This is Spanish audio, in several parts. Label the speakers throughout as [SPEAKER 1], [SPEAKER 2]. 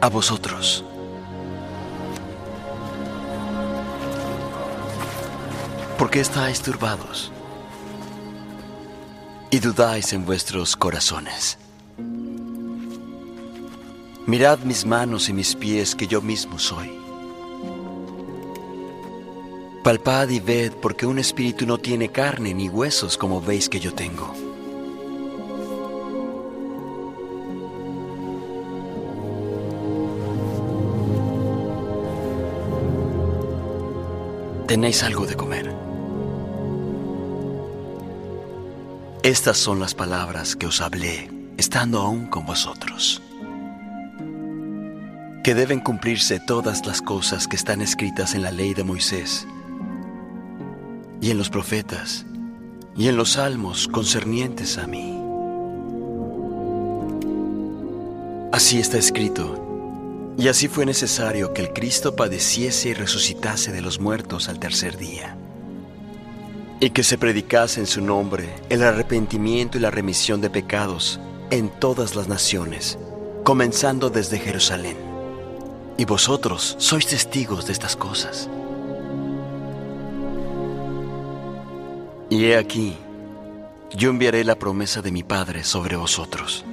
[SPEAKER 1] A vosotros. ¿Por qué estáis turbados y dudáis en vuestros corazones? Mirad mis manos y mis pies que yo mismo soy. Palpad y ved porque un espíritu no tiene carne ni huesos como veis que yo tengo. Tenéis algo de comer. Estas son las palabras que os hablé estando aún con vosotros. Que deben cumplirse todas las cosas que están escritas en la ley de Moisés y en los profetas y en los salmos concernientes a mí. Así está escrito y así fue necesario que el Cristo padeciese y resucitase de los muertos al tercer día, y que se predicase en su nombre el arrepentimiento y la remisión de pecados en todas las naciones, comenzando desde Jerusalén. Y vosotros sois testigos de estas cosas. Y he aquí, yo enviaré la promesa de mi Padre sobre vosotros.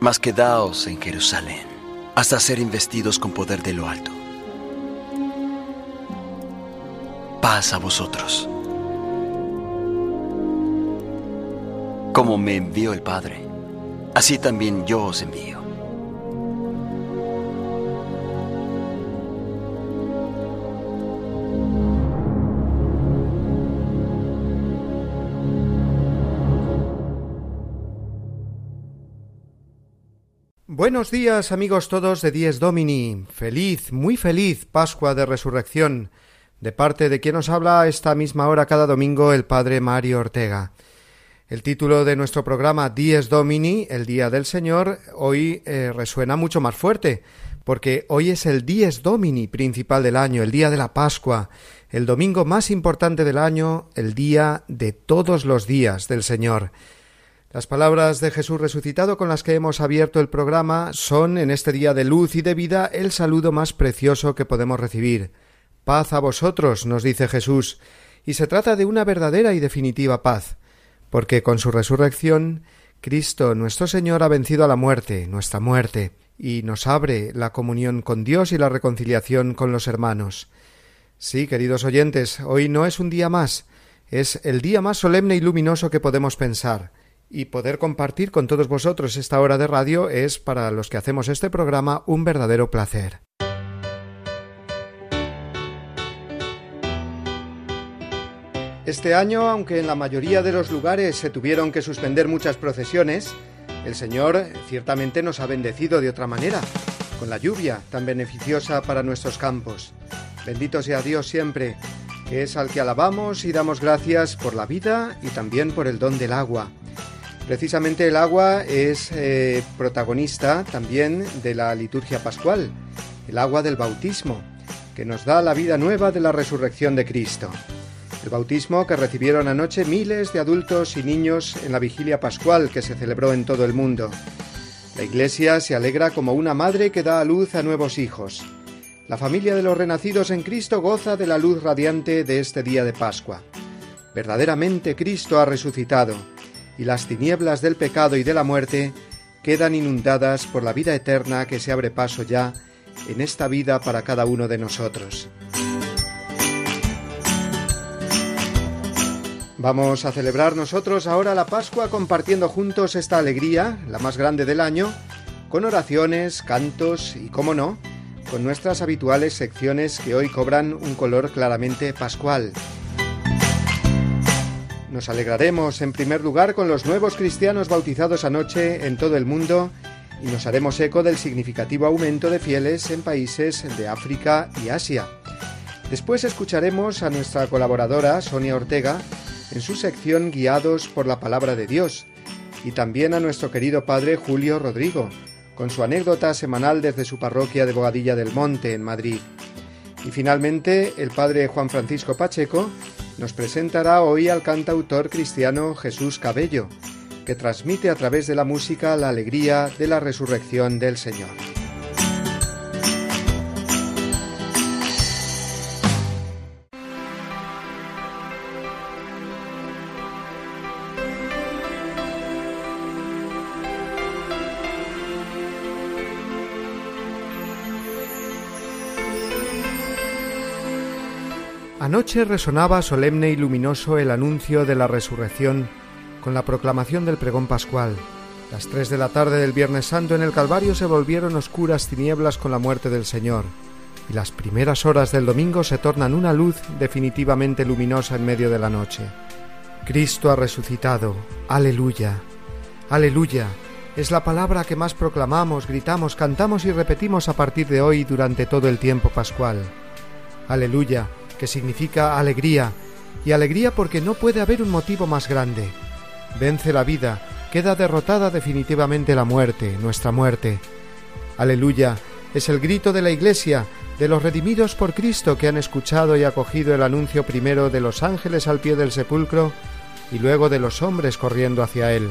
[SPEAKER 1] Mas quedaos en Jerusalén hasta ser investidos con poder de lo alto. Paz a vosotros. Como me envió el Padre, así también yo os envío.
[SPEAKER 2] Buenos días amigos todos de Dies Domini. Feliz, muy feliz Pascua de Resurrección. De parte de quien nos habla a esta misma hora cada domingo el Padre Mario Ortega. El título de nuestro programa Dies Domini, el Día del Señor, hoy eh, resuena mucho más fuerte, porque hoy es el Dies Domini principal del año, el día de la Pascua, el domingo más importante del año, el día de todos los días del Señor. Las palabras de Jesús resucitado con las que hemos abierto el programa son, en este día de luz y de vida, el saludo más precioso que podemos recibir. Paz a vosotros, nos dice Jesús, y se trata de una verdadera y definitiva paz, porque con su resurrección Cristo nuestro Señor ha vencido a la muerte, nuestra muerte, y nos abre la comunión con Dios y la reconciliación con los hermanos. Sí, queridos oyentes, hoy no es un día más, es el día más solemne y luminoso que podemos pensar y poder compartir con todos vosotros esta hora de radio es para los que hacemos este programa un verdadero placer. Este año, aunque en la mayoría de los lugares se tuvieron que suspender muchas procesiones, el Señor ciertamente nos ha bendecido de otra manera, con la lluvia tan beneficiosa para nuestros campos. Bendito sea Dios siempre, es al que alabamos y damos gracias por la vida y también por el don del agua Precisamente el agua es eh, protagonista también de la liturgia pascual, el agua del bautismo, que nos da la vida nueva de la resurrección de Cristo. El bautismo que recibieron anoche miles de adultos y niños en la vigilia pascual que se celebró en todo el mundo. La Iglesia se alegra como una madre que da a luz a nuevos hijos. La familia de los renacidos en Cristo goza de la luz radiante de este día de Pascua. Verdaderamente Cristo ha resucitado, y las tinieblas del pecado y de la muerte quedan inundadas por la vida eterna que se abre paso ya en esta vida para cada uno de nosotros. Vamos a celebrar nosotros ahora la Pascua compartiendo juntos esta alegría, la más grande del año, con oraciones, cantos y, como no, con nuestras habituales secciones que hoy cobran un color claramente pascual. Nos alegraremos en primer lugar con los nuevos cristianos bautizados anoche en todo el mundo y nos haremos eco del significativo aumento de fieles en países de África y Asia. Después escucharemos a nuestra colaboradora Sonia Ortega en su sección Guiados por la Palabra de Dios y también a nuestro querido padre Julio Rodrigo con su anécdota semanal desde su parroquia de Bogadilla del Monte en Madrid. Y finalmente el padre Juan Francisco Pacheco nos presentará hoy al cantautor cristiano Jesús Cabello, que transmite a través de la música la alegría de la resurrección del Señor. Anoche resonaba solemne y luminoso el anuncio de la resurrección con la proclamación del pregón pascual. Las tres de la tarde del Viernes Santo en el Calvario se volvieron oscuras tinieblas con la muerte del Señor, y las primeras horas del domingo se tornan una luz definitivamente luminosa en medio de la noche. Cristo ha resucitado. Aleluya. Aleluya. Es la palabra que más proclamamos, gritamos, cantamos y repetimos a partir de hoy durante todo el tiempo pascual. Aleluya, que significa alegría, y alegría porque no puede haber un motivo más grande vence la vida, queda derrotada definitivamente la muerte, nuestra muerte. Aleluya, es el grito de la Iglesia, de los redimidos por Cristo que han escuchado y acogido el anuncio primero de los ángeles al pie del sepulcro y luego de los hombres corriendo hacia él.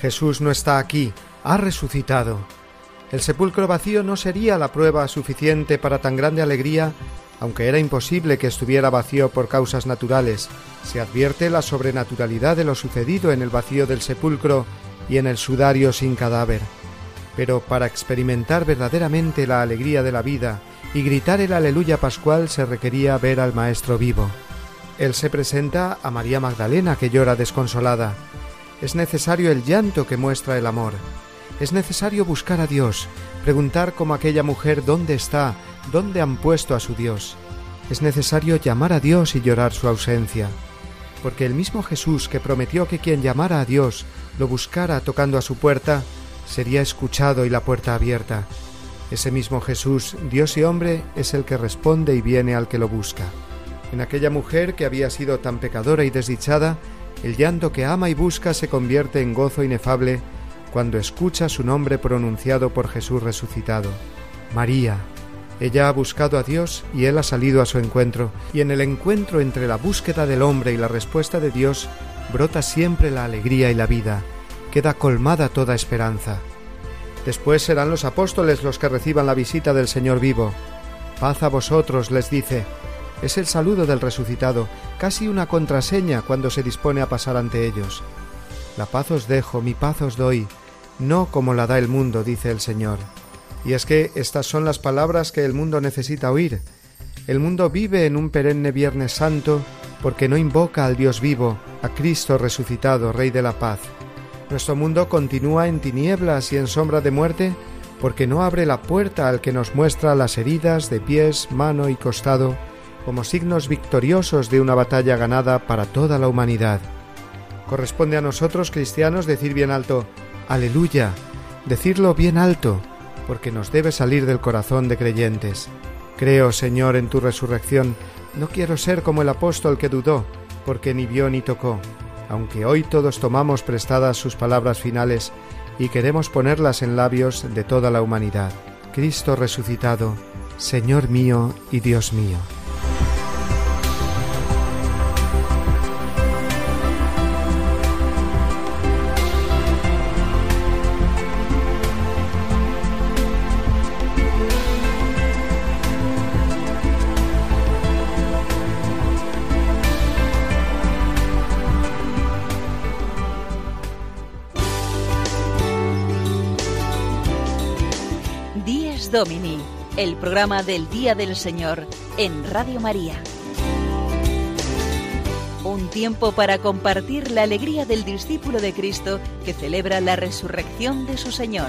[SPEAKER 2] Jesús no está aquí, ha resucitado. El sepulcro vacío no sería la prueba suficiente para tan grande alegría aunque era imposible que estuviera vacío por causas naturales, se advierte la sobrenaturalidad de lo sucedido en el vacío del sepulcro y en el sudario sin cadáver. Pero para experimentar verdaderamente la alegría de la vida y gritar el aleluya pascual se requería ver al Maestro vivo. Él se presenta a María Magdalena que llora desconsolada. Es necesario el llanto que muestra el amor. Es necesario buscar a Dios, preguntar como aquella mujer dónde está ¿Dónde han puesto a su Dios? Es necesario llamar a Dios y llorar su ausencia, porque el mismo Jesús que prometió que quien llamara a Dios lo buscara tocando a su puerta, sería escuchado y la puerta abierta. Ese mismo Jesús, Dios y hombre, es el que responde y viene al que lo busca. En aquella mujer que había sido tan pecadora y desdichada, el llanto que ama y busca se convierte en gozo inefable cuando escucha su nombre pronunciado por Jesús resucitado. María, ella ha buscado a Dios y Él ha salido a su encuentro, y en el encuentro entre la búsqueda del hombre y la respuesta de Dios brota siempre la alegría y la vida, queda colmada toda esperanza. Después serán los apóstoles los que reciban la visita del Señor vivo. Paz a vosotros, les dice. Es el saludo del resucitado, casi una contraseña cuando se dispone a pasar ante ellos. La paz os dejo, mi paz os doy, no como la da el mundo, dice el Señor. Y es que estas son las palabras que el mundo necesita oír. El mundo vive en un perenne Viernes Santo porque no invoca al Dios vivo, a Cristo resucitado, Rey de la paz. Nuestro mundo continúa en tinieblas y en sombra de muerte porque no abre la puerta al que nos muestra las heridas de pies, mano y costado como signos victoriosos de una batalla ganada para toda la humanidad. Corresponde a nosotros cristianos decir bien alto, aleluya, decirlo bien alto, porque nos debe salir del corazón de creyentes. Creo, Señor, en tu resurrección. No quiero ser como el apóstol que dudó, porque ni vio ni tocó. Aunque hoy todos tomamos prestadas sus palabras finales y queremos ponerlas en labios de toda la humanidad. Cristo resucitado, Señor mío y Dios mío.
[SPEAKER 3] Domini, el programa del Día del Señor en Radio María. Un tiempo para compartir la alegría del discípulo de Cristo que celebra la resurrección de su Señor.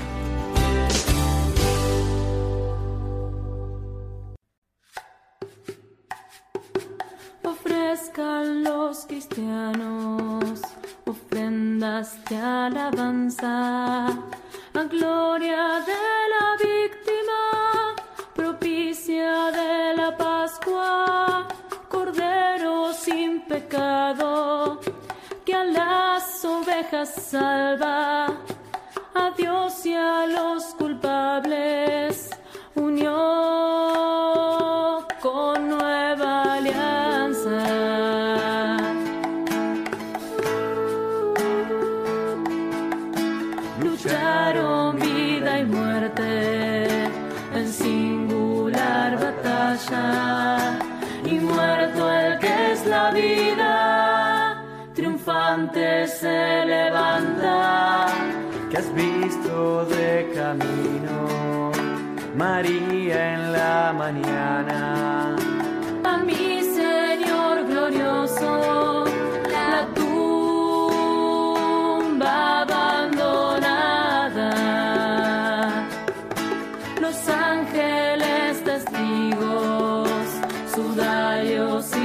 [SPEAKER 4] Ofrezcan los cristianos ofrendas de alabanza a gloria de salva, a Dios y a los culpables
[SPEAKER 5] de camino, María en la mañana.
[SPEAKER 4] A mi Señor glorioso, la tumba abandonada. Los ángeles testigos sudarios y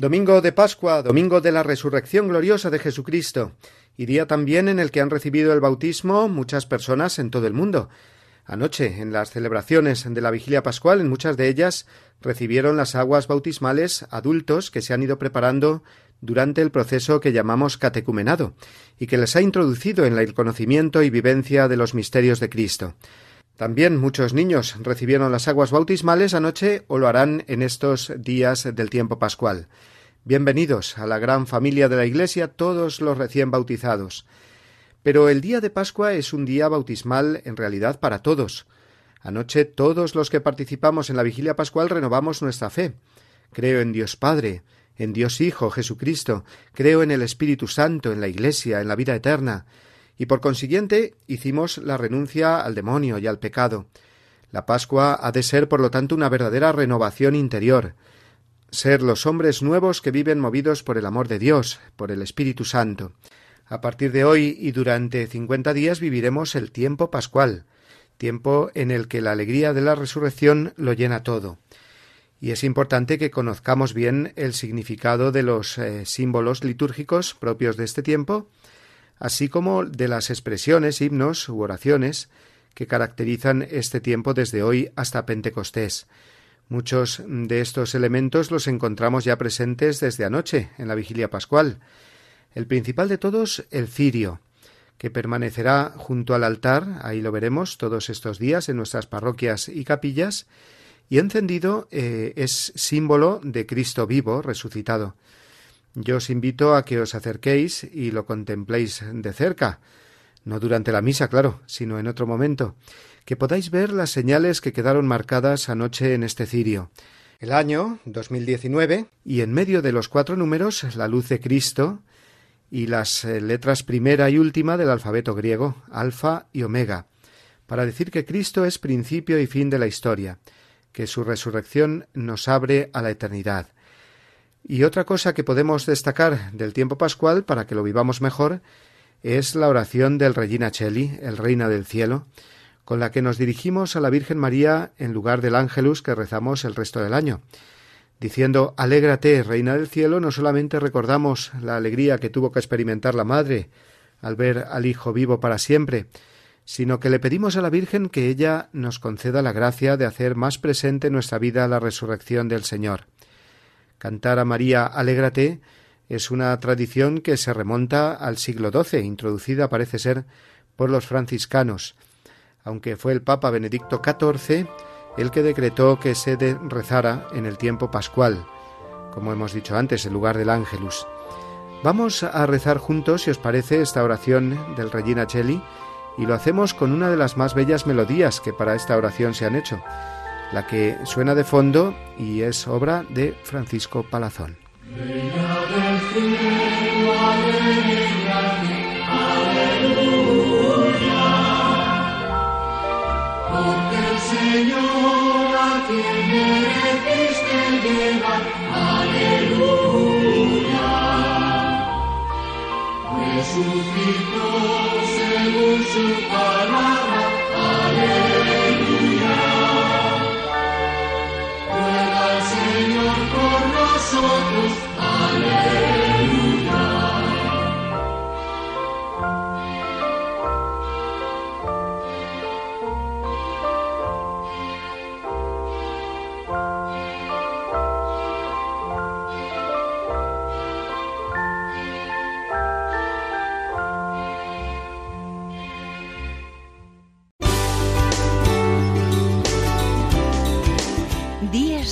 [SPEAKER 2] Domingo de Pascua, domingo de la resurrección gloriosa de Jesucristo, y día también en el que han recibido el bautismo muchas personas en todo el mundo. Anoche, en las celebraciones de la vigilia pascual, en muchas de ellas recibieron las aguas bautismales adultos que se han ido preparando durante el proceso que llamamos catecumenado, y que les ha introducido en el conocimiento y vivencia de los misterios de Cristo. También muchos niños recibieron las aguas bautismales anoche o lo harán en estos días del tiempo pascual. Bienvenidos a la gran familia de la Iglesia todos los recién bautizados. Pero el día de Pascua es un día bautismal en realidad para todos. Anoche todos los que participamos en la vigilia pascual renovamos nuestra fe. Creo en Dios Padre, en Dios Hijo, Jesucristo, creo en el Espíritu Santo, en la Iglesia, en la vida eterna, y por consiguiente hicimos la renuncia al demonio y al pecado. La Pascua ha de ser, por lo tanto, una verdadera renovación interior, ser los hombres nuevos que viven movidos por el amor de Dios, por el Espíritu Santo. A partir de hoy y durante cincuenta días viviremos el tiempo pascual, tiempo en el que la alegría de la resurrección lo llena todo. Y es importante que conozcamos bien el significado de los eh, símbolos litúrgicos propios de este tiempo, así como de las expresiones, himnos u oraciones que caracterizan este tiempo desde hoy hasta Pentecostés. Muchos de estos elementos los encontramos ya presentes desde anoche en la vigilia pascual. El principal de todos, el cirio, que permanecerá junto al altar, ahí lo veremos todos estos días en nuestras parroquias y capillas, y encendido eh, es símbolo de Cristo vivo, resucitado. Yo os invito a que os acerquéis y lo contempléis de cerca, no durante la misa, claro, sino en otro momento, que podáis ver las señales que quedaron marcadas anoche en este cirio. El año 2019 y en medio de los cuatro números la luz de Cristo y las eh, letras primera y última del alfabeto griego, alfa y omega, para decir que Cristo es principio y fin de la historia, que su resurrección nos abre a la eternidad. Y otra cosa que podemos destacar del tiempo pascual para que lo vivamos mejor es la oración del Regina Cheli, el Reina del Cielo, con la que nos dirigimos a la Virgen María en lugar del ángelus que rezamos el resto del año. Diciendo Alégrate, Reina del Cielo, no solamente recordamos la alegría que tuvo que experimentar la Madre al ver al Hijo vivo para siempre, sino que le pedimos a la Virgen que ella nos conceda la gracia de hacer más presente en nuestra vida la resurrección del Señor. Cantar a María Alégrate es una tradición que se remonta al siglo XII, introducida parece ser por los franciscanos, aunque fue el Papa Benedicto XIV el que decretó que se rezara en el tiempo pascual, como hemos dicho antes, en lugar del Ángelus. Vamos a rezar juntos, si os parece, esta oración del Regina Cheli, y lo hacemos con una de las más bellas melodías que para esta oración se han hecho, la que suena de fondo y es obra de Francisco Palazón.
[SPEAKER 6] Señor a quien mereciste llevar, aleluya. Resucitó según su palabra, aleluya. Ruega al Señor por nosotros,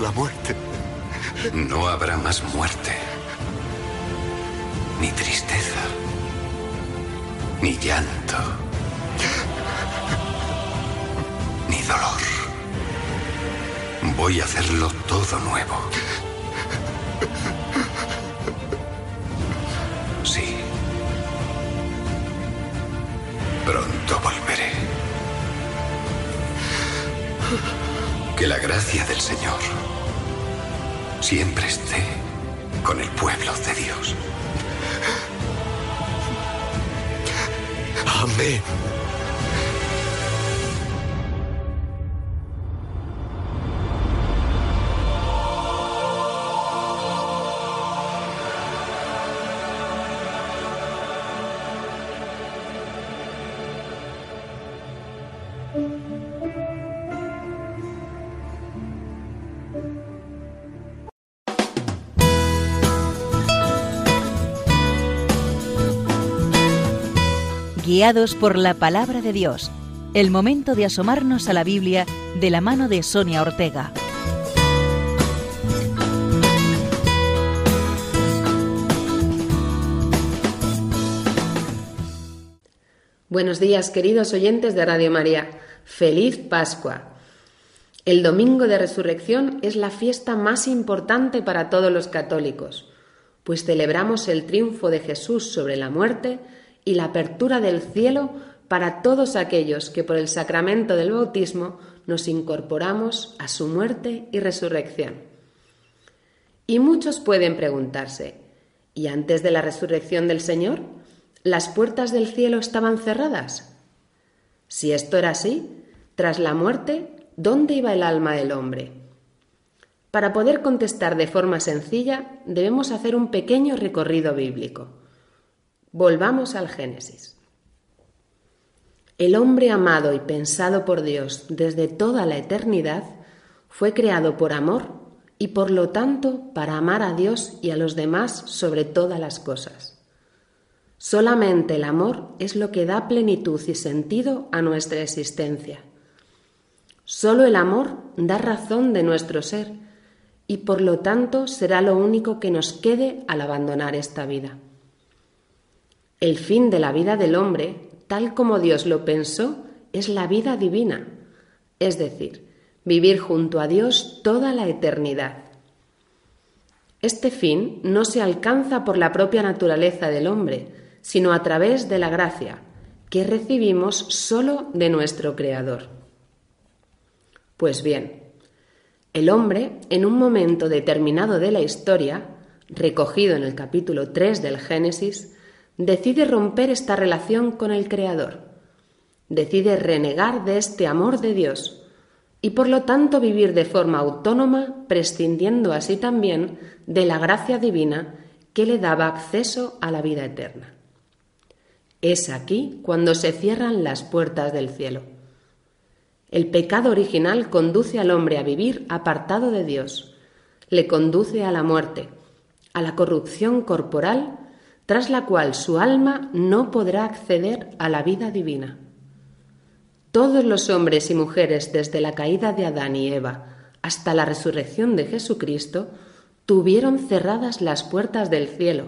[SPEAKER 7] La muerte.
[SPEAKER 8] No habrá más muerte, ni tristeza, ni llanto, ni dolor. Voy a hacerlo todo nuevo. Sí. Pronto volveré. Que la gracia del Señor siempre esté con el pueblo de Dios.
[SPEAKER 7] Amén.
[SPEAKER 3] Guiados por la palabra de Dios. El momento de asomarnos a la Biblia de la mano de Sonia Ortega.
[SPEAKER 9] Buenos días, queridos oyentes de Radio María. Feliz Pascua. El domingo de resurrección es la fiesta más importante para todos los católicos, pues celebramos el triunfo de Jesús sobre la muerte y la apertura del cielo para todos aquellos que por el sacramento del bautismo nos incorporamos a su muerte y resurrección. Y muchos pueden preguntarse, ¿y antes de la resurrección del Señor? ¿Las puertas del cielo estaban cerradas? Si esto era así, tras la muerte, ¿dónde iba el alma del hombre? Para poder contestar de forma sencilla, debemos hacer un pequeño recorrido bíblico. Volvamos al Génesis. El hombre amado y pensado por Dios desde toda la eternidad fue creado por amor y por lo tanto para amar a Dios y a los demás sobre todas las cosas. Solamente el amor es lo que da plenitud y sentido a nuestra existencia. Solo el amor da razón de nuestro ser y por lo tanto será lo único que nos quede al abandonar esta vida. El fin de la vida del hombre, tal como Dios lo pensó, es la vida divina, es decir, vivir junto a Dios toda la eternidad. Este fin no se alcanza por la propia naturaleza del hombre, sino a través de la gracia, que recibimos solo de nuestro Creador. Pues bien, el hombre, en un momento determinado de la historia, recogido en el capítulo 3 del Génesis, decide romper esta relación con el Creador, decide renegar de este amor de Dios y por lo tanto vivir de forma autónoma, prescindiendo así también de la gracia divina que le daba acceso a la vida eterna. Es aquí cuando se cierran las puertas del cielo. El pecado original conduce al hombre a vivir apartado de Dios, le conduce a la muerte, a la corrupción corporal tras la cual su alma no podrá acceder a la vida divina. Todos los hombres y mujeres desde la caída de Adán y Eva hasta la resurrección de Jesucristo tuvieron cerradas las puertas del cielo.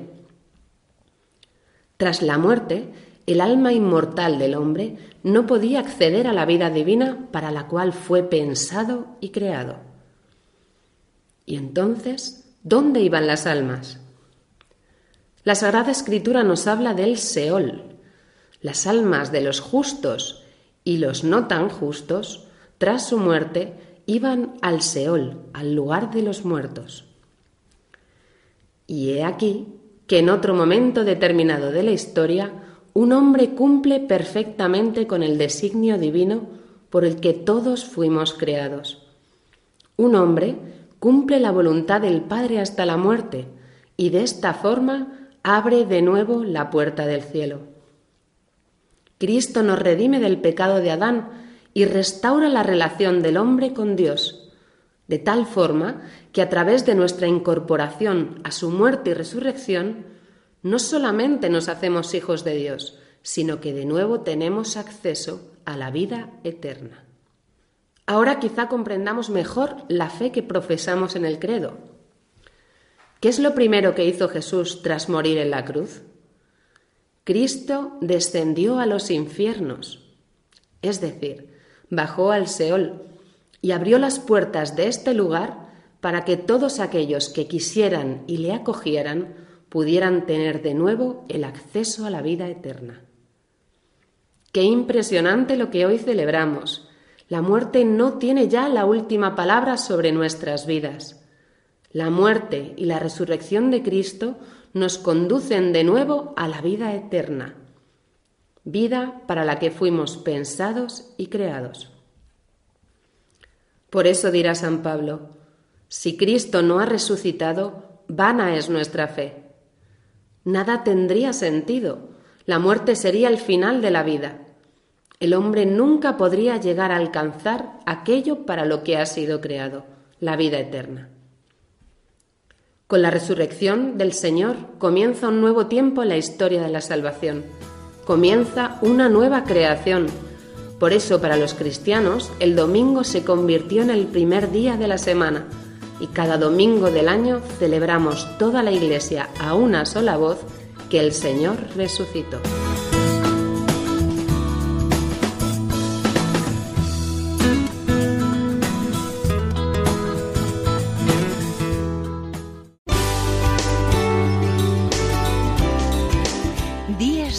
[SPEAKER 9] Tras la muerte, el alma inmortal del hombre no podía acceder a la vida divina para la cual fue pensado y creado. Y entonces, ¿dónde iban las almas? La Sagrada Escritura nos habla del Seol. Las almas de los justos y los no tan justos, tras su muerte, iban al Seol, al lugar de los muertos. Y he aquí que en otro momento determinado de la historia, un hombre cumple perfectamente con el designio divino por el que todos fuimos creados. Un hombre cumple la voluntad del Padre hasta la muerte y de esta forma abre de nuevo la puerta del cielo. Cristo nos redime del pecado de Adán y restaura la relación del hombre con Dios, de tal forma que a través de nuestra incorporación a su muerte y resurrección, no solamente nos hacemos hijos de Dios, sino que de nuevo tenemos acceso a la vida eterna. Ahora quizá comprendamos mejor la fe que profesamos en el credo. ¿Qué es lo primero que hizo Jesús tras morir en la cruz? Cristo descendió a los infiernos, es decir, bajó al Seol y abrió las puertas de este lugar para que todos aquellos que quisieran y le acogieran pudieran tener de nuevo el acceso a la vida eterna. Qué impresionante lo que hoy celebramos. La muerte no tiene ya la última palabra sobre nuestras vidas. La muerte y la resurrección de Cristo nos conducen de nuevo a la vida eterna, vida para la que fuimos pensados y creados. Por eso dirá San Pablo, si Cristo no ha resucitado, vana es nuestra fe. Nada tendría sentido, la muerte sería el final de la vida. El hombre nunca podría llegar a alcanzar aquello para lo que ha sido creado, la vida eterna. Con la resurrección del Señor comienza un nuevo tiempo en la historia de la salvación. Comienza una nueva creación. Por eso para los cristianos el domingo se convirtió en el primer día de la semana y cada domingo del año celebramos toda la Iglesia a una sola voz que el Señor resucitó.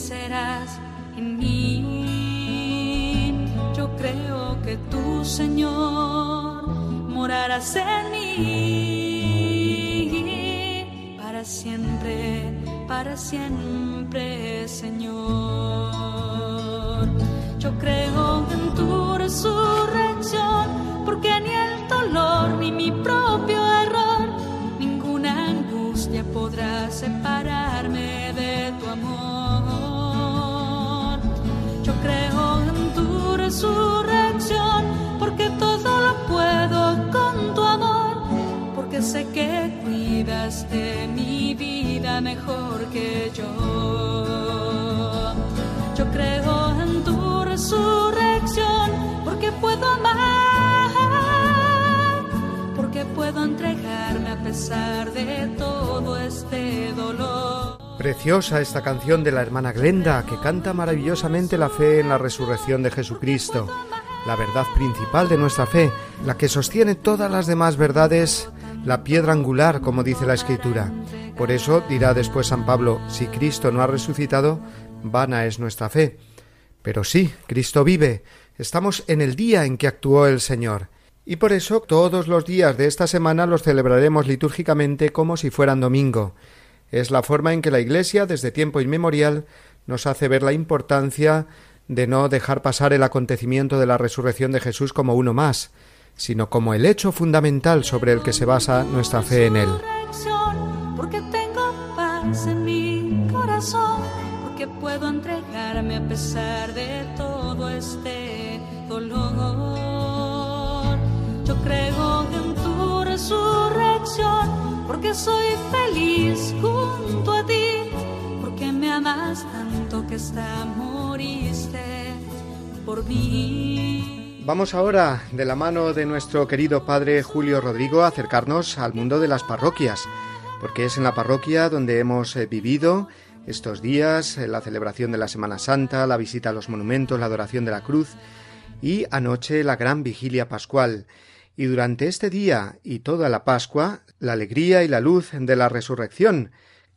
[SPEAKER 10] Vencerás en mí. Yo creo que tú, Señor, morarás en mí. Para siempre, para siempre, Señor. Yo creo en tu resurrección, porque ni el dolor ni mi propio resurrección, porque todo lo puedo con tu amor, porque sé que cuidas de mi vida mejor que yo. Yo creo en tu resurrección, porque puedo amar, porque puedo entregarme a pesar de todo este dolor.
[SPEAKER 2] Preciosa esta canción de la hermana Glenda, que canta maravillosamente la fe en la resurrección de Jesucristo, la verdad principal de nuestra fe, la que sostiene todas las demás verdades, la piedra angular, como dice la Escritura. Por eso dirá después San Pablo, si Cristo no ha resucitado, vana es nuestra fe. Pero sí, Cristo vive, estamos en el día en que actuó el Señor. Y por eso todos los días de esta semana los celebraremos litúrgicamente como si fueran domingo. Es la forma en que la Iglesia, desde tiempo inmemorial, nos hace ver la importancia de no dejar pasar el acontecimiento de la resurrección de Jesús como uno más, sino como el hecho fundamental sobre el que se basa nuestra fe en él.
[SPEAKER 10] porque tengo paz en mi corazón, porque puedo entregarme a pesar de todo
[SPEAKER 4] este dolor. Porque soy feliz junto a ti, porque me amas tanto que hasta moriste por mí.
[SPEAKER 2] Vamos ahora, de la mano de nuestro querido padre Julio Rodrigo, a acercarnos al mundo de las parroquias, porque es en la parroquia donde hemos eh, vivido estos días, eh, la celebración de la Semana Santa, la visita a los monumentos, la adoración de la cruz y anoche la gran vigilia pascual. Y durante este día y toda la Pascua, la alegría y la luz de la resurrección,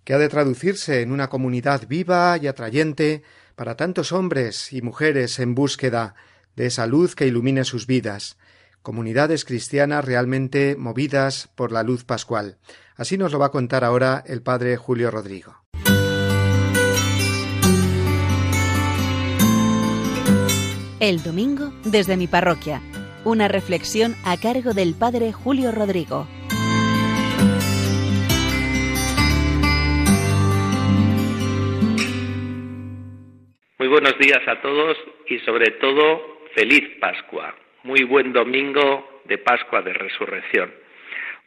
[SPEAKER 2] que ha de traducirse en una comunidad viva y atrayente para tantos hombres y mujeres en búsqueda de esa luz que ilumine sus vidas, comunidades cristianas realmente movidas por la luz pascual. Así nos lo va a contar ahora el padre Julio Rodrigo.
[SPEAKER 3] El domingo desde mi parroquia. Una reflexión a cargo del padre Julio Rodrigo.
[SPEAKER 11] Muy buenos días a todos y sobre todo feliz Pascua. Muy buen domingo de Pascua de Resurrección.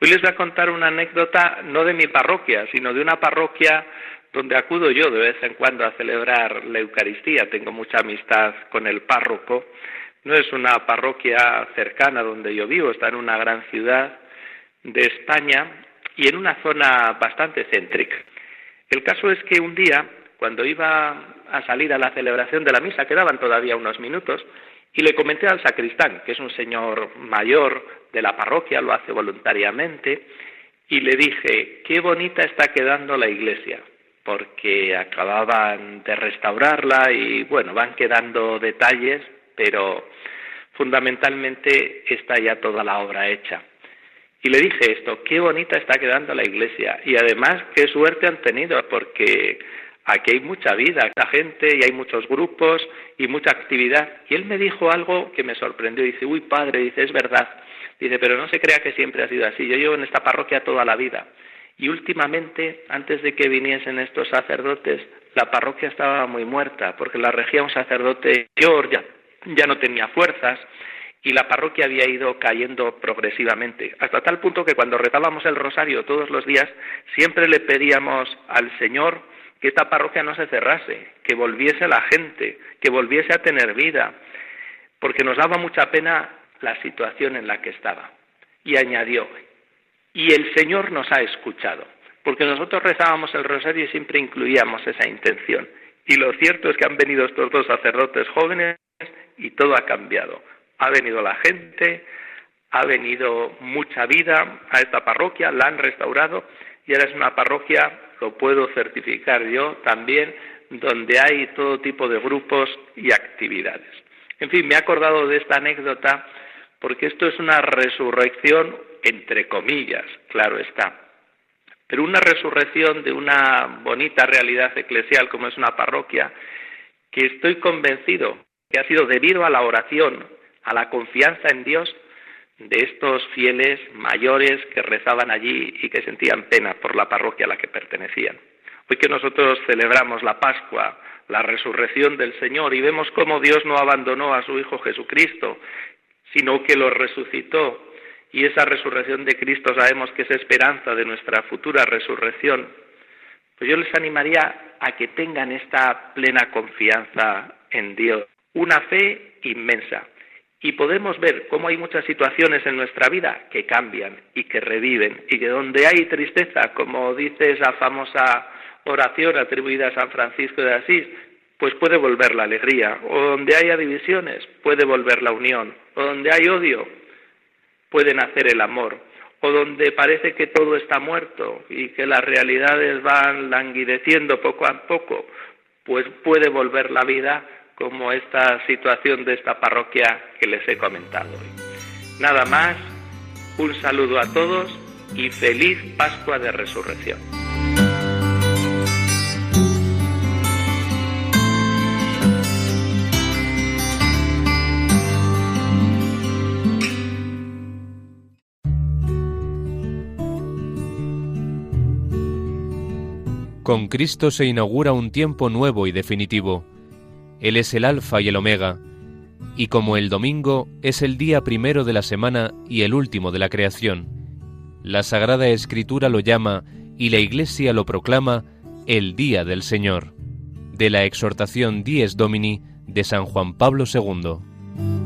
[SPEAKER 11] Hoy les voy a contar una anécdota no de mi parroquia, sino de una parroquia donde acudo yo de vez en cuando a celebrar la Eucaristía. Tengo mucha amistad con el párroco. No es una parroquia cercana donde yo vivo, está en una gran ciudad de España y en una zona bastante céntrica. El caso es que un día, cuando iba a salir a la celebración de la misa, quedaban todavía unos minutos, y le comenté al sacristán, que es un señor mayor de la parroquia, lo hace voluntariamente, y le dije, qué bonita está quedando la iglesia porque acababan de restaurarla y bueno, van quedando detalles, pero fundamentalmente está ya toda la obra hecha. Y le dije esto, qué bonita está quedando la iglesia y además qué suerte han tenido porque aquí hay mucha vida, la gente y hay muchos grupos y mucha actividad. Y él me dijo algo que me sorprendió, dice, uy padre, dice, es verdad, dice, pero no se crea que siempre ha sido así, yo llevo en esta parroquia toda la vida y últimamente, antes de que viniesen estos sacerdotes, la parroquia estaba muy muerta, porque la regía un sacerdote mayor, ya, no tenía fuerzas, y la parroquia había ido cayendo progresivamente, hasta tal punto que cuando rezábamos el rosario todos los días, siempre le pedíamos al Señor que esta parroquia no se cerrase, que volviese la gente, que volviese a tener vida, porque nos daba mucha pena la situación en la que estaba. Y añadió, y el Señor nos ha escuchado, porque nosotros rezábamos el rosario y siempre incluíamos esa intención. Y lo cierto es que han venido estos dos sacerdotes jóvenes y todo ha cambiado. Ha venido la gente, ha venido mucha vida a esta parroquia, la han restaurado y ahora es una parroquia, lo puedo certificar yo también, donde hay todo tipo de grupos y actividades. En fin, me he acordado de esta anécdota porque esto es una resurrección entre comillas, claro está. Pero una resurrección de una bonita realidad eclesial como es una parroquia, que estoy convencido que ha sido debido a la oración, a la confianza en Dios de estos fieles mayores que rezaban allí y que sentían pena por la parroquia a la que pertenecían. Hoy que nosotros celebramos la Pascua, la resurrección del Señor y vemos cómo Dios no abandonó a su Hijo Jesucristo, sino que lo resucitó. Y esa resurrección de Cristo sabemos que es esperanza de nuestra futura resurrección, pues yo les animaría a que tengan esta plena confianza en Dios, una fe inmensa. Y podemos ver cómo hay muchas situaciones en nuestra vida que cambian y que reviven, y que donde hay tristeza, como dice esa famosa oración atribuida a San Francisco de Asís, pues puede volver la alegría, o donde haya divisiones, puede volver la unión, o donde hay odio, puede nacer el amor, o donde parece que todo está muerto y que las realidades van languideciendo poco a poco, pues puede volver la vida como esta situación de esta parroquia que les he comentado hoy. Nada más, un saludo a todos y feliz Pascua de Resurrección.
[SPEAKER 12] Con Cristo se inaugura un tiempo nuevo y definitivo. Él es el Alfa y el Omega, Y como el domingo es el día primero de la semana y el último de la creación, la Sagrada Escritura lo llama y la Iglesia lo proclama el Día del Señor, de la exhortación Dies Domini de San Juan Pablo II.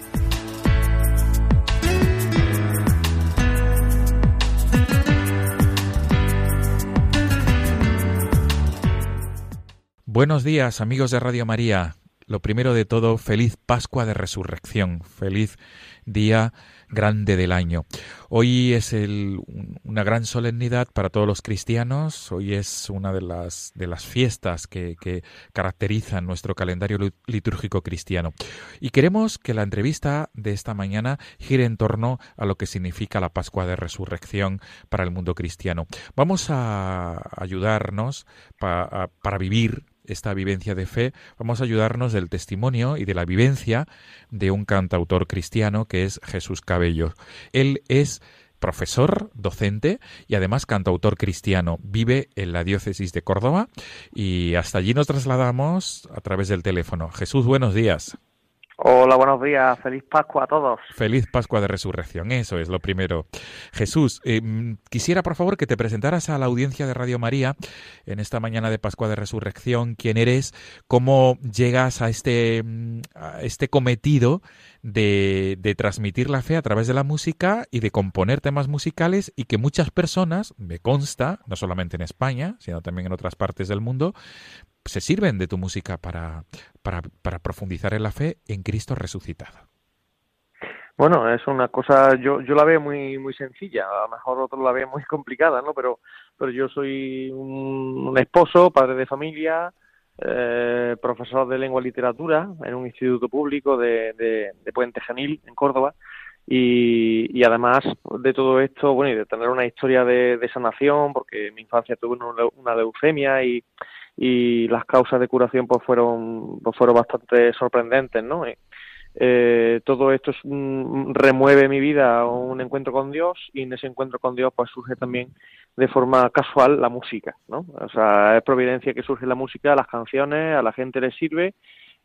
[SPEAKER 13] Buenos días amigos de Radio María. Lo primero de todo, feliz Pascua de Resurrección, feliz día grande del año. Hoy es una gran solemnidad para todos los cristianos, hoy es una de las, de las fiestas que, caracterizan nuestro calendario litúrgico cristiano. Y queremos que la entrevista de esta mañana gire en torno a lo que significa la Pascua de Resurrección para el mundo cristiano. Vamos a ayudarnos para vivir esta vivencia de fe, vamos a ayudarnos del testimonio y de la vivencia de un cantautor cristiano que es Jesús Cabello. Él es profesor, docente y además cantautor cristiano. Vive en la diócesis de Córdoba y hasta allí nos trasladamos a través del teléfono. Jesús, buenos días.
[SPEAKER 14] Hola, buenos días. Feliz Pascua a todos.
[SPEAKER 13] Feliz Pascua de Resurrección, eso es lo primero. Jesús, eh, quisiera por favor que te presentaras a la audiencia de Radio María en esta mañana de Pascua de Resurrección, quién eres, cómo llegas a este, a este cometido de, de, transmitir la fe a través de la música y de componer temas musicales y que muchas personas, me consta, no solamente en España, sino también en otras partes del mundo, se sirven de tu música para, para, para profundizar en la fe en Cristo resucitado.
[SPEAKER 14] Bueno, es una cosa, yo, yo la veo muy, muy sencilla, a lo mejor otros la ven muy complicada, ¿no? Pero, pero yo soy un, esposo, padre de familia, eh, profesor de lengua y literatura en un instituto público de, de, Puente Genil, en Córdoba, y, y, además de todo esto, bueno, y de tener una historia de, de sanación, porque mi infancia tuve una leucemia y, y las causas de curación pues fueron pues fueron bastante sorprendentes no eh, todo esto es, mm, remueve mi vida a un encuentro con Dios y en ese encuentro con Dios pues surge también de forma casual la música no o sea es providencia que surge la música las canciones a la gente le sirve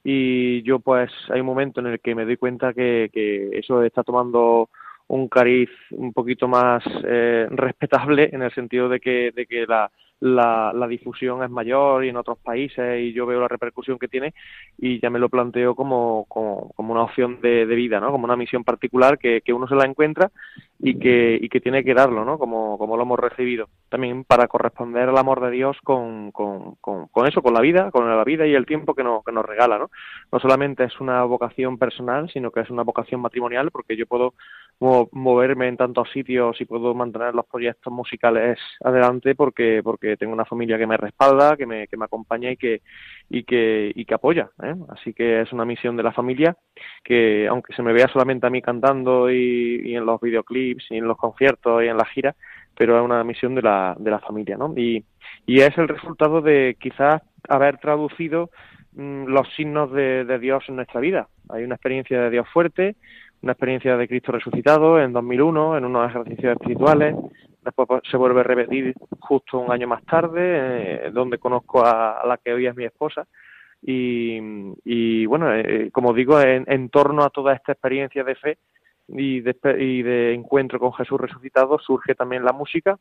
[SPEAKER 14] y yo pues hay un momento en el que me doy cuenta que, que eso está tomando un cariz un poquito más eh, respetable en el sentido de que, de que la, la, la, difusión es mayor y en otros países y yo veo la repercusión que tiene y ya me lo planteo como, como, como una opción de, de, vida, ¿no? Como una misión particular que, que, uno se la encuentra y que, y que tiene que darlo, ¿no? Como, como lo hemos recibido. También para corresponder al amor de Dios con, con, con, con eso, con la vida, con la vida y el tiempo que nos, que nos regala, ¿no? No solamente es una vocación personal, sino que es una vocación matrimonial porque yo puedo moverme en tantos sitios y puedo mantener los proyectos musicales adelante porque porque tengo una familia que me respalda, que me, que me acompaña y que y que y que apoya, ¿eh? así que es una misión de la familia que aunque se me vea solamente a mí cantando y, y en los videoclips y en los conciertos y en las giras, pero es una misión de la de la familia, ¿no? Y y es el resultado de quizás haber traducido mmm, los signos de, de Dios en nuestra vida. Hay una experiencia de Dios fuerte una experiencia de Cristo resucitado en 2001 en unos ejercicios espirituales. Después pues, se vuelve a repetir justo un año más tarde, eh, donde conozco a, la que hoy es mi esposa. Y, y bueno, eh, como digo, en, en, torno a toda esta experiencia de fe y de, y de encuentro con Jesús resucitado surge también la música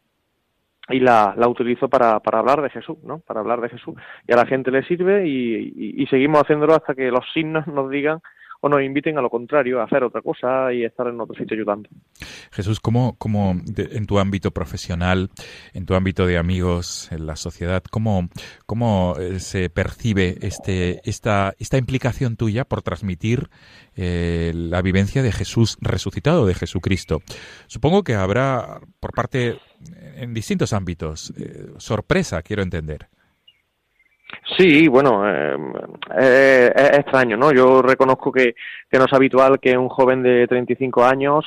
[SPEAKER 14] y la, la utilizo para, para hablar de Jesús, ¿no? Para hablar de Jesús. Y a la gente le sirve y seguimos haciéndolo hasta que los signos nos digan o nos inviten a lo contrario, a hacer otra cosa y estar en otro sitio ayudando.
[SPEAKER 13] Jesús, ¿cómo, cómo en tu ámbito profesional, en tu ámbito de amigos, en la sociedad, cómo, cómo eh, se percibe este, esta, esta implicación tuya por transmitir eh, la vivencia de Jesús resucitado, de Jesucristo? Supongo que habrá por parte, en distintos ámbitos, eh, sorpresa, quiero entender.
[SPEAKER 14] Sí, bueno, eh, eh, es extraño, ¿no? Yo reconozco que, que, no es habitual que un joven de 35 años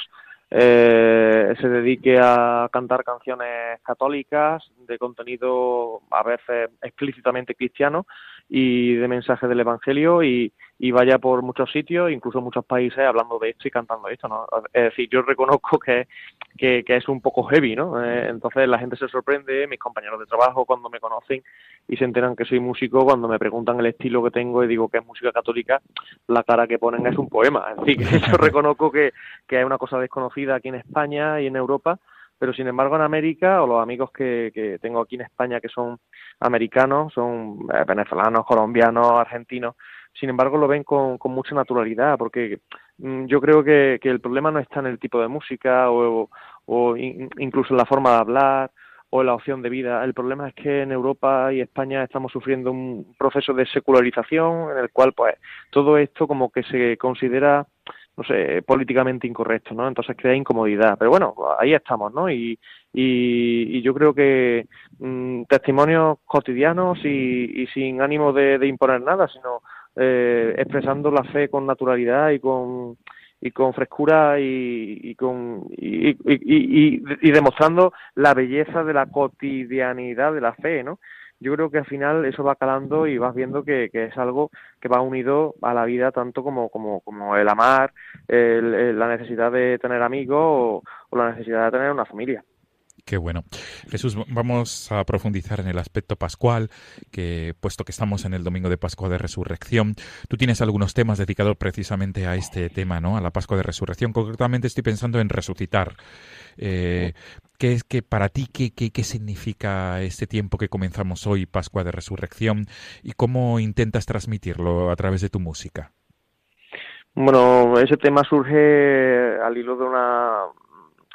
[SPEAKER 14] eh, se dedique a cantar canciones católicas de contenido a veces explícitamente cristiano y de mensaje del Evangelio y, vaya por muchos sitios, incluso muchos países, hablando de esto y cantando esto, ¿no? Es decir, yo reconozco que, que, que es un poco heavy, ¿no? Eh, entonces la gente se sorprende, mis compañeros de trabajo cuando me conocen y se enteran que soy músico, cuando me preguntan el estilo que tengo y digo que es música católica, la cara que ponen es un poema. Es decir, yo reconozco que, que es una cosa desconocida aquí en España y en Europa, pero sin embargo en América o los amigos que, que tengo aquí en España que son americanos, son eh, venezolanos, colombianos, argentinos, sin embargo lo ven con, con mucha naturalidad porque mm, yo creo que, que, el problema no está en el tipo de música o, o in, incluso en la forma de hablar o en la opción de vida. El problema es que en Europa y España estamos sufriendo un proceso de secularización en el cual pues todo esto como que se considera no sé, políticamente incorrecto, ¿no? Entonces crea incomodidad. Pero bueno, ahí estamos, ¿no? Y, y, yo creo que mmm, testimonios cotidianos y, sin ánimo de, de, imponer nada, sino eh, expresando la fe con naturalidad y con y con frescura y, y con y, y, y, demostrando la belleza de la cotidianidad de la fe, ¿no? Yo creo que al final eso va calando y vas viendo que, que, es algo que va unido a la vida tanto como, como, como el amar, el, la necesidad de tener amigos o la necesidad de tener una familia.
[SPEAKER 13] Qué bueno. Jesús, vamos a profundizar en el aspecto pascual, que puesto que estamos en el domingo de Pascua de Resurrección, tú tienes algunos temas dedicados precisamente a este tema, ¿no? A la Pascua de Resurrección. Concretamente estoy pensando en resucitar. Eh, ¿Qué es que para ti qué, qué, qué significa este tiempo que comenzamos hoy, Pascua de Resurrección, y cómo intentas transmitirlo a través de tu música?
[SPEAKER 14] Bueno, ese tema surge al hilo de una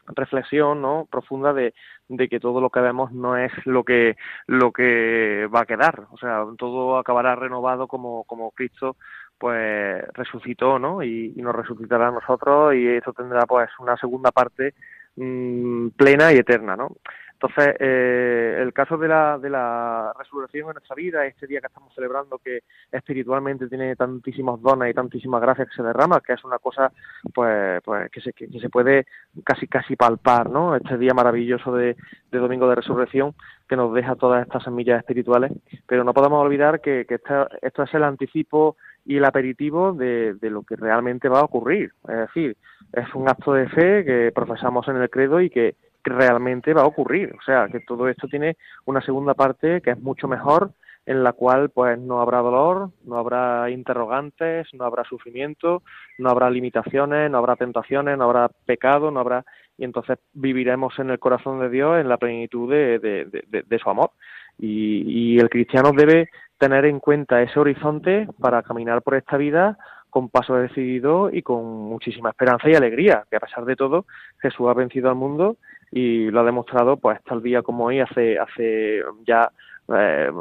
[SPEAKER 14] reflexión no profunda de, de que todo lo que vemos no es lo que lo que va a quedar. O sea todo acabará renovado como como Cristo pues resucitó no y, nos resucitará a nosotros y esto tendrá pues una segunda parte mmm, plena y eterna no entonces, eh, el caso de la, de la resurrección en nuestra vida, este día que estamos celebrando, que espiritualmente tiene tantísimos dones y tantísimas gracias que se derrama, que es una cosa pues, pues que, se, que, que se puede casi casi palpar, ¿no? Este día maravilloso de, de Domingo de Resurrección que nos deja todas estas semillas espirituales, pero no podemos olvidar que, que esto es el anticipo y el aperitivo de, de lo que realmente va a ocurrir. Es decir, es un acto de fe que profesamos en el credo y que realmente va a ocurrir. O sea, que todo esto tiene una segunda parte que es mucho mejor, en la cual pues no habrá dolor, no habrá interrogantes, no habrá sufrimiento, no habrá limitaciones, no habrá tentaciones, no habrá pecado, no habrá y entonces viviremos en el corazón de Dios en la plenitud de, de, de, de su amor. y, el cristiano debe tener en cuenta ese horizonte para caminar por esta vida con paso decidido y con muchísima esperanza y alegría, que a pesar de todo Jesús ha vencido al mundo y lo ha demostrado pues tal día como hoy hace hace ya eh,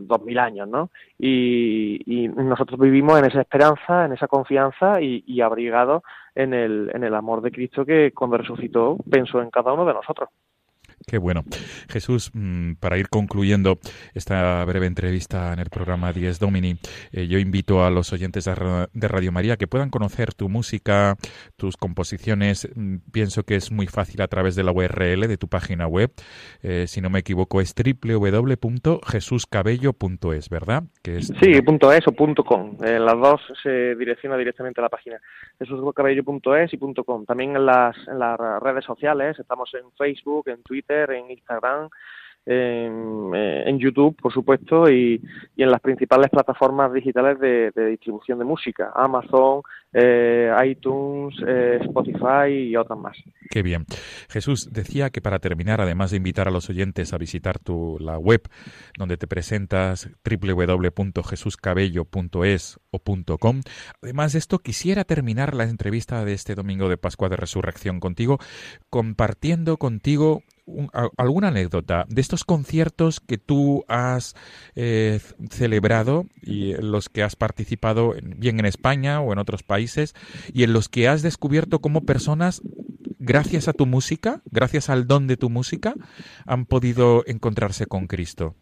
[SPEAKER 14] dos mil años, ¿no? Y, nosotros vivimos en esa esperanza, en esa confianza y, y abrigados en el, en el amor de Cristo que cuando resucitó pensó en cada uno de nosotros.
[SPEAKER 13] Qué bueno. Jesús, mm, para ir concluyendo esta breve entrevista en el programa Diez Domini, eh, yo invito a los oyentes de Radio María que puedan conocer tu música, tus composiciones. Mm, pienso que es muy fácil a través de la URL de tu página web. Eh, si no me equivoco, es www.jesuscabello.es, ¿verdad?
[SPEAKER 14] Que es sí, punto .es o punto .com. En las dos se direcciona directamente a la página. jesuscabello.es y punto .com. También en las, en las redes sociales, estamos en Facebook, en Twitter, en Instagram, en, eh, en, YouTube, por supuesto, y, y, en las principales plataformas digitales de, distribución de música, Amazon, eh, iTunes, eh, Spotify y otras más.
[SPEAKER 13] Qué bien. Jesús decía que para terminar, además de invitar a los oyentes a visitar tu, la web donde te presentas, www.jesuscabello.es o .com, además de esto, quisiera terminar la entrevista de este domingo de Pascua de Resurrección contigo, compartiendo contigo alguna anécdota de estos conciertos que tú has eh, celebrado y en los que has participado bien en España o en otros países y en los que has descubierto cómo personas gracias a tu música, gracias al don de tu música, han podido encontrarse con Cristo?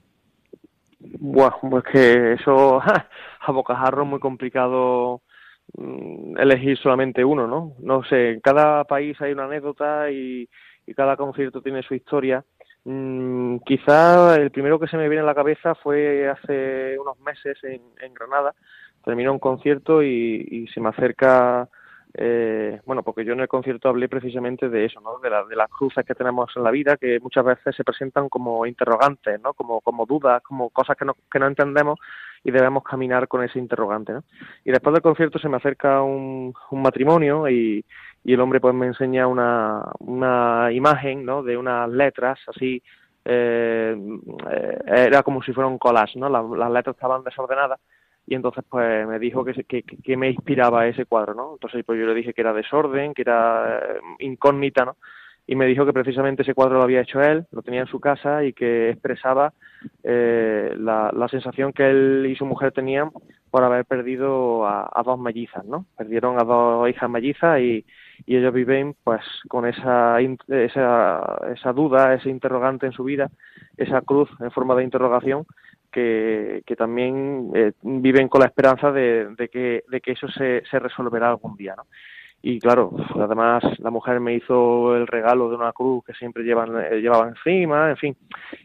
[SPEAKER 14] Bueno, pues que eso a bocajarro muy complicado mm, elegir solamente uno, ¿no? No sé, en cada país hay una anécdota y, y cada concierto tiene su historia. Mm, quizá el primero que se me viene a la cabeza fue hace unos meses en, en Granada. Terminó un concierto y, se me acerca, eh, bueno, porque yo en el concierto hablé precisamente de eso, ¿no? De, de las cruces que tenemos en la vida, que muchas veces se presentan como interrogantes, ¿no? Como, como dudas, como cosas que no, que no entendemos y debemos caminar con ese interrogante, ¿no? Y después del concierto se me acerca un, un matrimonio y, y el hombre pues me enseña una, una imagen ¿no? de unas letras así eh, eh, era como si fuera un collage no las, letras estaban desordenadas y entonces pues me dijo que, que, que, me inspiraba ese cuadro no entonces pues yo le dije que era desorden que era eh, incógnita no y me dijo que precisamente ese cuadro lo había hecho él, lo tenía en su casa y que expresaba eh, la, la, sensación que él y su mujer tenían por haber perdido a, a, dos mellizas, ¿no? Perdieron a dos hijas mellizas y, y ellos viven pues con esa, esa, esa duda, ese interrogante en su vida, esa cruz en forma de interrogación que, que también eh, viven con la esperanza de, de, que, de que eso se, se resolverá algún día, ¿no? y claro, además la mujer me hizo el regalo de una cruz que siempre llevan, eh, llevaba encima, en fin,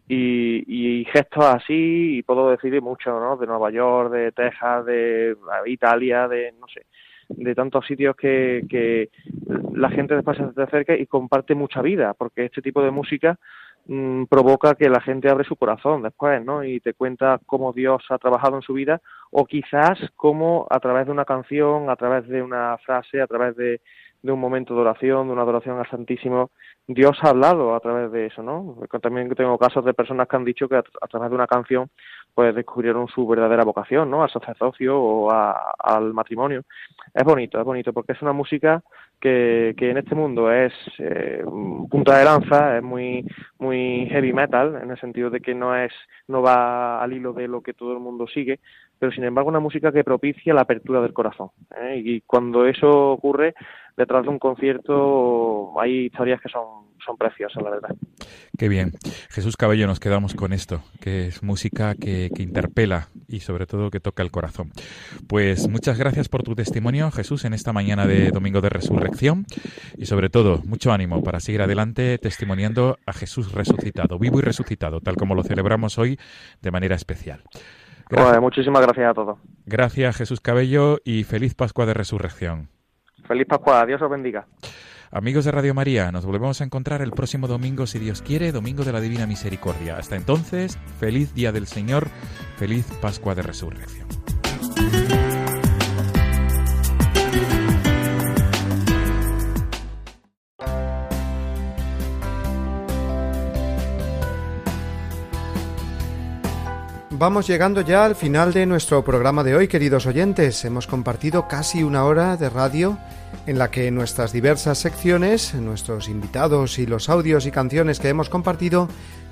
[SPEAKER 14] y, y gestos así, y puedo decir mucho, ¿no? De Nueva York, de Texas, de Italia, de, no sé, de tantos sitios que, que la gente después se acerca y comparte mucha vida, porque este tipo de música mm, provoca que la gente abre su corazón después, ¿no? Y te cuenta cómo Dios ha trabajado en su vida, o quizás cómo a través de una canción, a través de una frase, a través de, de un momento de oración, de una adoración al Santísimo, Dios ha hablado a través de eso, ¿no? También tengo casos de personas que han dicho que a, través de una canción pues descubrieron su verdadera vocación, ¿no? Al sacerdocio o al matrimonio. Es bonito, es bonito, porque es una música que, que en este mundo es eh, punta de lanza, es muy muy heavy metal, en el sentido de que no es no va al hilo de lo que todo el mundo sigue, pero sin embargo una música que propicia la apertura del corazón. ¿eh? Y cuando eso ocurre, detrás de un concierto hay historias que son, son preciosas, la verdad.
[SPEAKER 13] Qué bien. Jesús Cabello, nos quedamos con esto, que es música que, que interpela y sobre todo que toca el corazón. Pues muchas gracias por tu testimonio, Jesús, en esta mañana de Domingo de Resurrección y sobre todo mucho ánimo para seguir adelante testimoniando a Jesús resucitado, vivo y resucitado, tal como lo celebramos hoy de manera especial
[SPEAKER 14] muchísimas gracias a todos.
[SPEAKER 13] Gracias Jesús Cabello y feliz Pascua de Resurrección.
[SPEAKER 14] Feliz Pascua, Dios os bendiga.
[SPEAKER 13] Amigos de Radio María, nos volvemos a encontrar el próximo domingo, si Dios quiere, Domingo de la Divina Misericordia. Hasta entonces, feliz Día del Señor, feliz Pascua de Resurrección.
[SPEAKER 2] Vamos llegando ya al final de nuestro programa de hoy, queridos oyentes. Hemos compartido casi una hora de radio en la que nuestras diversas secciones, nuestros invitados y los audios y canciones que hemos compartido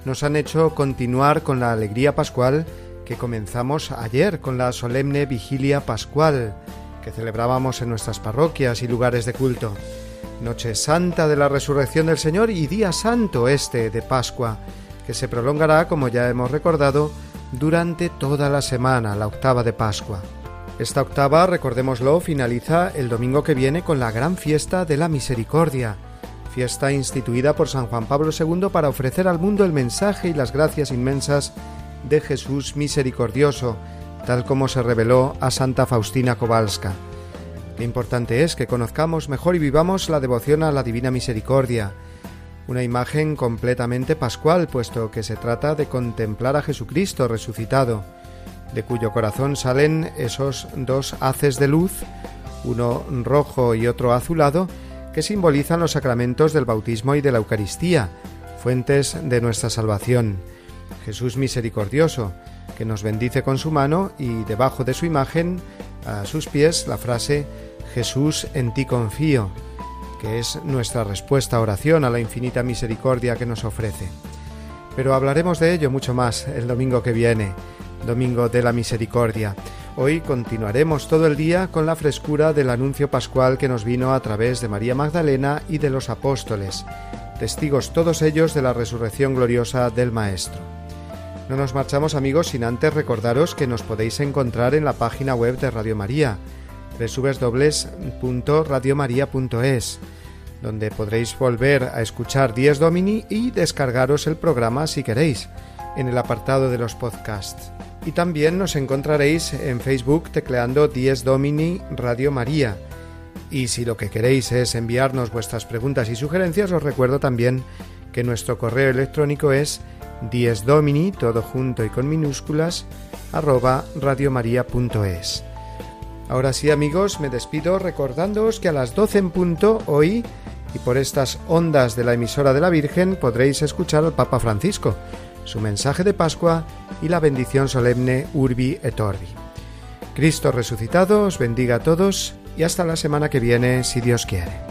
[SPEAKER 2] nos han hecho continuar con la alegría pascual que comenzamos ayer con la solemne vigilia pascual que celebrábamos en nuestras parroquias y lugares de culto. Noche Santa de la Resurrección del Señor y Día Santo este de Pascua, que se prolongará, como ya hemos recordado, durante toda la semana, la octava de Pascua. Esta octava, recordémoslo, finaliza el domingo que viene con la gran fiesta de la Misericordia, fiesta instituida por San Juan Pablo II para ofrecer al mundo el mensaje y las gracias inmensas de Jesús misericordioso, tal como se reveló a Santa Faustina Kowalska. Qué importante es que conozcamos mejor y vivamos la devoción a la Divina Misericordia, una imagen completamente pascual, puesto que se trata de contemplar a Jesucristo resucitado, de cuyo corazón salen esos dos haces de luz, uno rojo y otro azulado, que simbolizan los sacramentos del bautismo y de la Eucaristía, fuentes de nuestra salvación. Jesús misericordioso, que nos bendice con su mano y debajo de su imagen, a sus pies, la frase Jesús en ti confío, que es nuestra respuesta a oración a la infinita misericordia que nos ofrece. Pero hablaremos de ello mucho más el domingo que viene, domingo de la misericordia. Hoy continuaremos todo el día con la frescura del anuncio pascual que nos vino a través de María Magdalena y de los apóstoles, testigos todos ellos de la resurrección gloriosa del Maestro. No nos marchamos amigos sin antes recordaros que nos podéis encontrar en la página web de Radio María, www.radiomaria.es, donde podréis volver a escuchar Dies Domini y descargaros el programa si queréis, en el apartado de los podcasts. Y también nos encontraréis en Facebook tecleando Dies Domini Radio María. Y si lo que queréis es enviarnos vuestras preguntas y sugerencias, os recuerdo también que nuestro correo electrónico es diesdomini, todo junto y con minúsculas, arroba radiomaria.es. Ahora sí amigos, me despido recordándoos que a las 12 en punto hoy y por estas ondas de la emisora de la Virgen podréis escuchar al Papa Francisco, su mensaje de Pascua y la bendición solemne Urbi et Orbi. Cristo resucitado os bendiga a todos y hasta la semana que viene si Dios quiere.